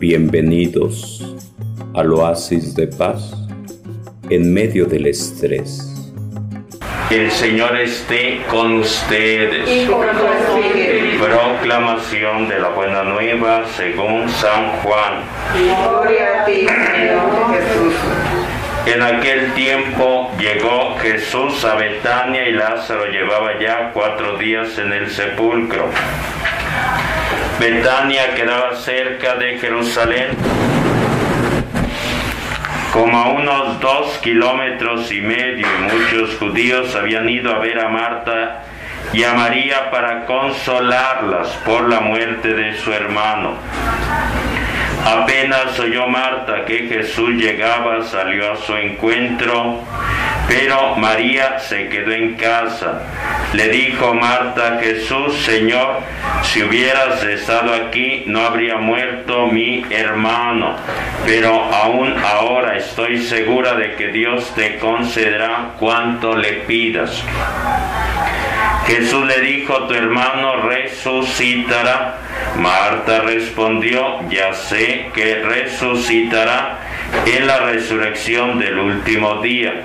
Bienvenidos al oasis de paz en medio del estrés. El Señor esté con ustedes. Proclamación de la buena nueva según San Juan. Gloria a ti, Señor Jesús. En aquel tiempo llegó Jesús a Betania y Lázaro llevaba ya cuatro días en el sepulcro. Betania quedaba cerca de Jerusalén, como a unos dos kilómetros y medio, muchos judíos habían ido a ver a Marta y a María para consolarlas por la muerte de su hermano. Apenas oyó Marta que Jesús llegaba, salió a su encuentro, pero María se quedó en casa. Le dijo Marta Jesús, Señor, si hubieras estado aquí no habría muerto mi hermano, pero aún ahora estoy segura de que Dios te concederá cuanto le pidas. Jesús le dijo, tu hermano resucitará. Marta respondió, ya sé que resucitará en la resurrección del último día.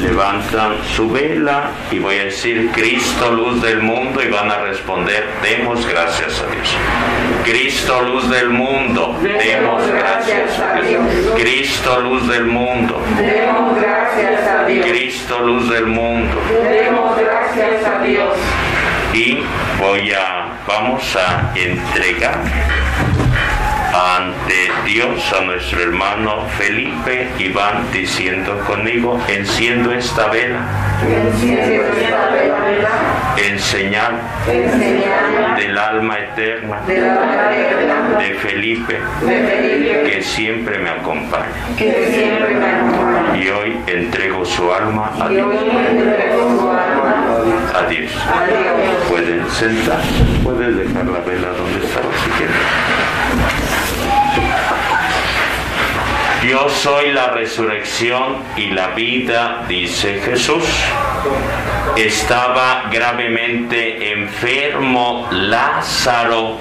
levantan su vela y voy a decir Cristo, luz del mundo, y van a responder, demos gracias a Dios. Cristo, luz del mundo, demos gracias a Dios. Cristo, luz del mundo. Demos gracias a Dios. Cristo, luz del mundo. Demos gracias a Dios. Y voy a, vamos a entregar ante Dios a nuestro hermano Felipe y van diciendo conmigo, enciendo esta vela Enciende esta vela en señal en señal del alma eterna de la alma eterna de Felipe de Felipe que siempre me acompaña. que siempre me acompaña. Y hoy entrego su alma a Y Dios. hoy entrego su alma A Dios. a Dios. Pueden sentar, pueden dejar la vela donde estaba si quieren. Yo soy la resurrección y la vida, dice Jesús. Estaba gravemente enfermo Lázaro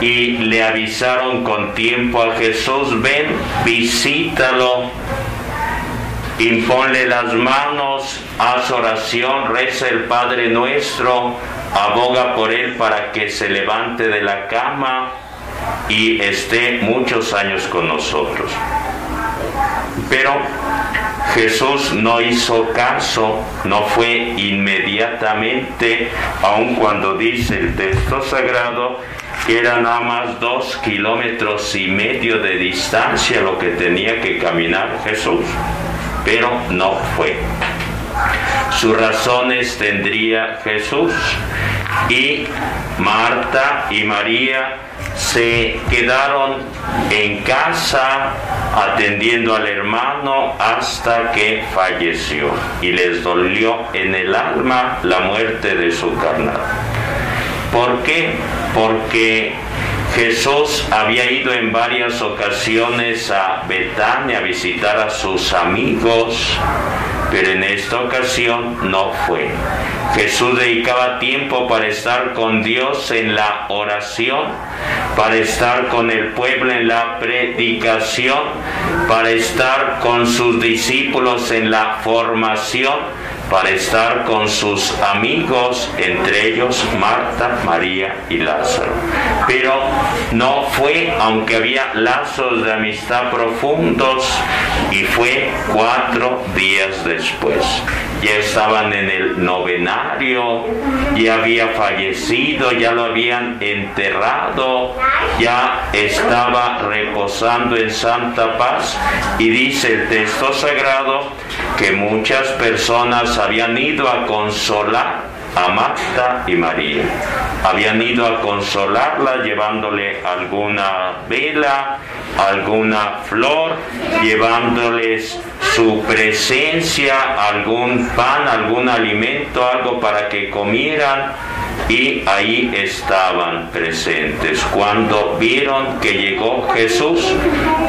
y le avisaron con tiempo a Jesús, ven, visítalo, imponle las manos, haz oración, reza el Padre nuestro, aboga por él para que se levante de la cama y esté muchos años con nosotros. Pero Jesús no hizo caso, no fue inmediatamente, aun cuando dice el texto sagrado que eran nada más dos kilómetros y medio de distancia lo que tenía que caminar Jesús, pero no fue. Sus razones tendría Jesús y Marta y María se quedaron en casa atendiendo al hermano hasta que falleció y les dolió en el alma la muerte de su carnal. ¿Por qué? Porque Jesús había ido en varias ocasiones a Betania a visitar a sus amigos, pero en esta ocasión no fue. Jesús dedicaba tiempo para estar con Dios en la oración, para estar con el pueblo en la predicación, para estar con sus discípulos en la formación, para estar con sus amigos, entre ellos Marta, María y Lázaro. Pero no fue, aunque había lazos de amistad profundos, y fue cuatro días después. Ya estaban en el novenario, ya había fallecido, ya lo habían enterrado, ya estaba reposando en santa paz y dice el texto sagrado que muchas personas habían ido a consolar a Marta y María. Habían ido a consolarla llevándole alguna vela, alguna flor, llevándoles su presencia, algún pan, algún alimento, algo para que comieran y ahí estaban presentes cuando vieron que llegó Jesús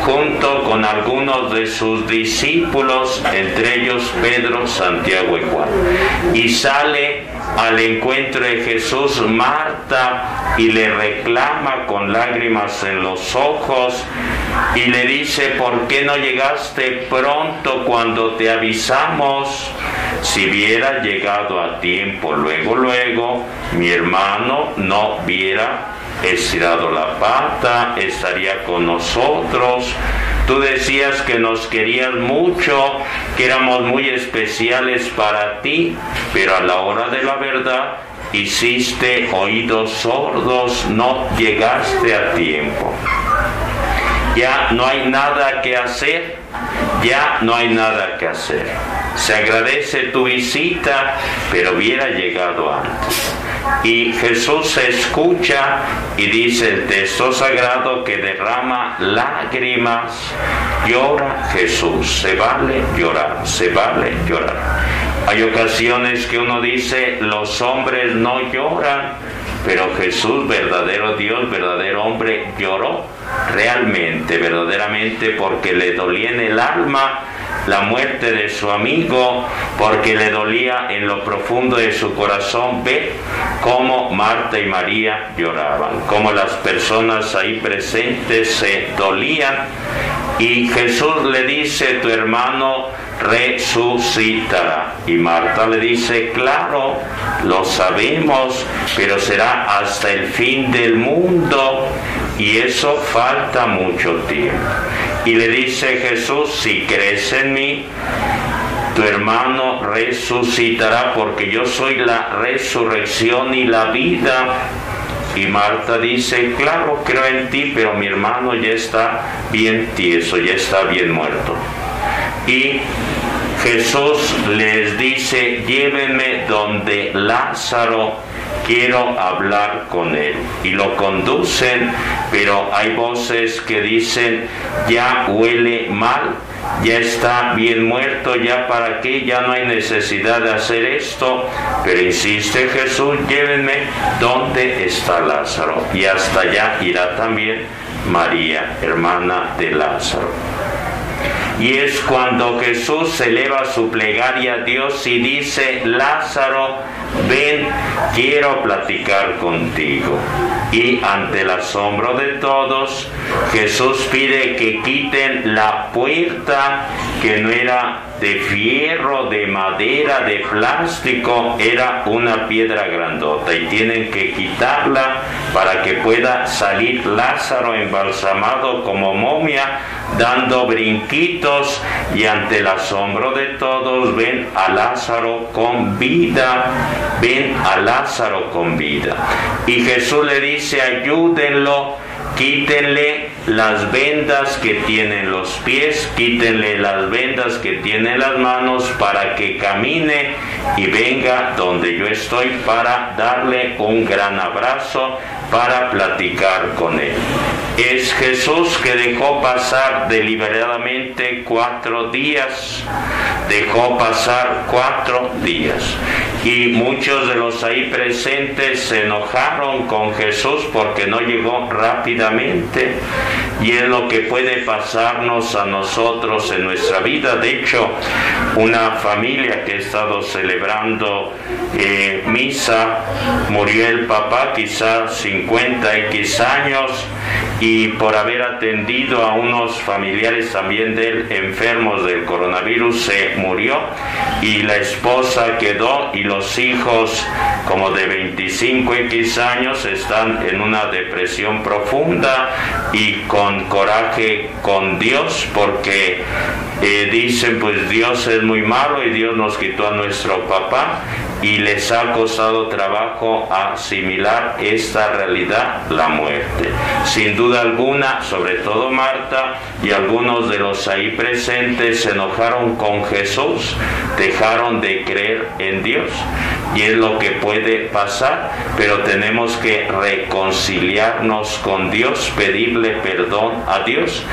junto con algunos de sus discípulos, entre ellos Pedro, Santiago y Juan. Y sale al encuentro de Jesús Marta y le reclama con lágrimas en los ojos y le dice, ¿por qué no llegaste pronto cuando te avisamos? Si hubiera llegado a tiempo, luego, luego, mi hermano no hubiera estirado la pata, estaría con nosotros. Tú decías que nos querías mucho, que éramos muy especiales para ti, pero a la hora de la verdad hiciste oídos sordos, no llegaste a tiempo. Ya no hay nada que hacer, ya no hay nada que hacer. Se agradece tu visita, pero hubiera llegado antes. Y Jesús escucha y dice el texto sagrado que derrama lágrimas, llora Jesús, se vale llorar, se vale llorar. Hay ocasiones que uno dice, los hombres no lloran, pero Jesús, verdadero Dios, verdadero hombre, lloró realmente, verdaderamente, porque le dolía en el alma la muerte de su amigo, porque le dolía en lo profundo de su corazón ver cómo Marta y María lloraban, cómo las personas ahí presentes se dolían. Y Jesús le dice, tu hermano resucitará. Y Marta le dice, claro, lo sabemos, pero será hasta el fin del mundo. Y eso falta mucho tiempo. Y le dice Jesús, si crees en mí, tu hermano resucitará porque yo soy la resurrección y la vida. Y Marta dice, claro, creo en ti, pero mi hermano ya está bien tieso, ya está bien muerto. Y Jesús les dice, llévenme donde Lázaro, quiero hablar con él. Y lo conducen, pero hay voces que dicen, ya huele mal, ya está bien muerto, ya para qué, ya no hay necesidad de hacer esto. Pero insiste Jesús, llévenme donde está Lázaro. Y hasta allá irá también María, hermana de Lázaro. Y es cuando Jesús eleva su plegaria a Dios y dice, Lázaro, ven, quiero platicar contigo. Y ante el asombro de todos, Jesús pide que quiten la puerta que no era de fierro, de madera, de plástico, era una piedra grandota y tienen que quitarla para que pueda salir Lázaro embalsamado como momia, dando brinquitos y ante el asombro de todos ven a Lázaro con vida, ven a Lázaro con vida. Y Jesús le dice, ayúdenlo quítenle las vendas que tienen los pies, quítenle las vendas que tienen las manos para que camine y venga donde yo estoy para darle un gran abrazo, para platicar con él. Es Jesús que dejó pasar deliberadamente cuatro días, dejó pasar cuatro días. Y muchos de los ahí presentes se enojaron con Jesús porque no llegó rápidamente. Y es lo que puede pasarnos a nosotros en nuestra vida. De hecho, una familia que ha estado celebrando eh, misa, murió el papá quizás 50 X años y por haber atendido a unos familiares también de él enfermos del coronavirus se murió y la esposa quedó y los hijos como de 25 X años están en una depresión profunda y con coraje con Dios porque eh, dicen pues Dios es muy malo y Dios nos quitó a nuestro papá y les ha costado trabajo asimilar esta realidad, la muerte. Sin duda alguna, sobre todo Marta y algunos de los ahí presentes se enojaron con Jesús, dejaron de creer en Dios. y es lo que puede pasar, pero tenemos que reconciliarnos con Dios, pedirle perdón a Dios,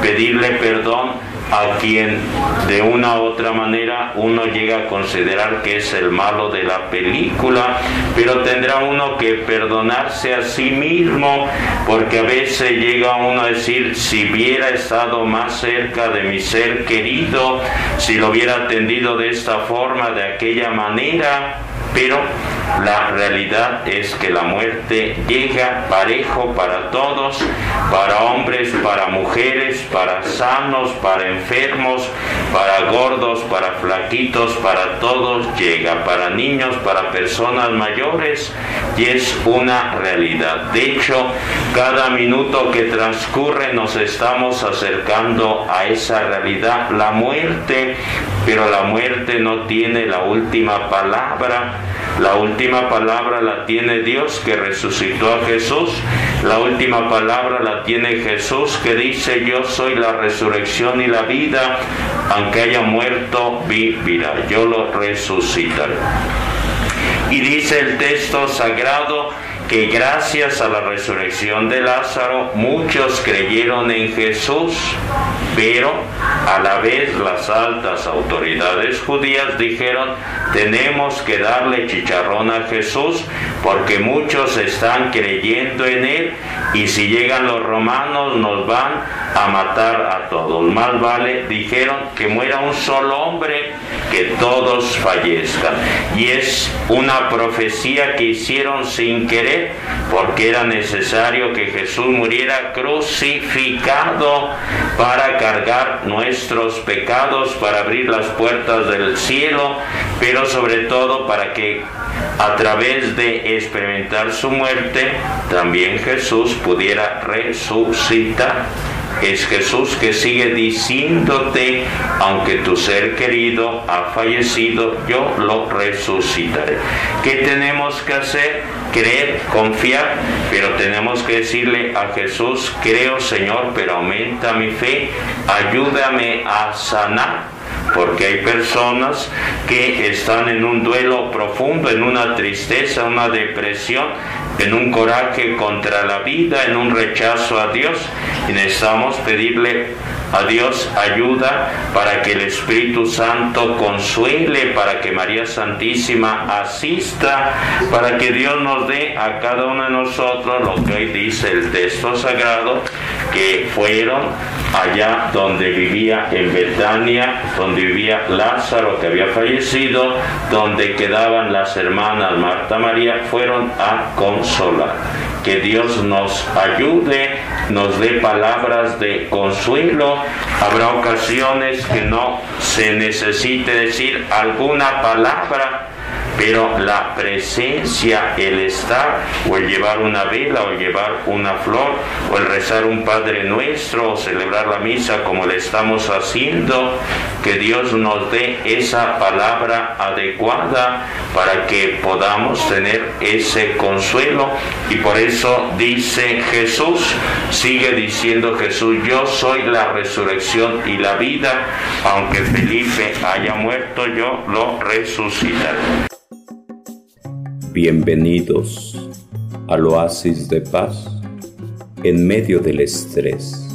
pedirle perdón a quien de una u otra manera uno llega a considerar que es el malo de la película, pero tendrá uno que perdonarse a sí mismo, porque a veces llega uno a decir, si hubiera estado más cerca de mi ser querido, si lo hubiera atendido de esta forma, de aquella manera, pero la realidad es que la muerte llega parejo para todos, para hombres, para mujeres, para sanos, para enfermos, para gordos, para flaquitos, para todos llega, para niños, para personas mayores y es una realidad. De hecho, cada minuto que transcurre nos estamos acercando a esa realidad, la muerte, pero la muerte no tiene la última palabra la última palabra la tiene Dios que resucitó a Jesús. La última palabra la tiene Jesús que dice, yo soy la resurrección y la vida. Aunque haya muerto, vivirá. Yo lo resucitaré. Y dice el texto sagrado, que gracias a la resurrección de Lázaro muchos creyeron en Jesús, pero a la vez las altas autoridades judías dijeron, tenemos que darle chicharrón a Jesús porque muchos están creyendo en él y si llegan los romanos nos van a matar a todos. Más vale, dijeron, que muera un solo hombre, que todos fallezcan. Y es una profecía que hicieron sin querer, porque era necesario que Jesús muriera crucificado para cargar nuestros pecados, para abrir las puertas del cielo, pero sobre todo para que a través de experimentar su muerte, también Jesús pudiera resucitar. Es Jesús que sigue diciéndote, aunque tu ser querido ha fallecido, yo lo resucitaré. ¿Qué tenemos que hacer? Creer, confiar, pero tenemos que decirle a Jesús, creo Señor, pero aumenta mi fe, ayúdame a sanar porque hay personas que están en un duelo profundo, en una tristeza, una depresión, en un coraje contra la vida, en un rechazo a Dios y necesitamos pedirle a Dios ayuda para que el Espíritu Santo consuele, para que María Santísima asista, para que Dios nos dé a cada uno de nosotros lo que hoy dice el texto sagrado, que fueron allá donde vivía en Betania, donde vivía Lázaro que había fallecido, donde quedaban las hermanas Marta María, fueron a consolar. Que Dios nos ayude, nos dé palabras de consuelo. Habrá ocasiones que no se necesite decir alguna palabra pero la presencia, el estar, o el llevar una vela, o llevar una flor, o el rezar un Padre Nuestro, o celebrar la misa como le estamos haciendo, que Dios nos dé esa palabra adecuada para que podamos tener ese consuelo. Y por eso dice Jesús, sigue diciendo Jesús, yo soy la resurrección y la vida, aunque Felipe haya muerto, yo lo resucitaré. Bienvenidos al oasis de paz en medio del estrés.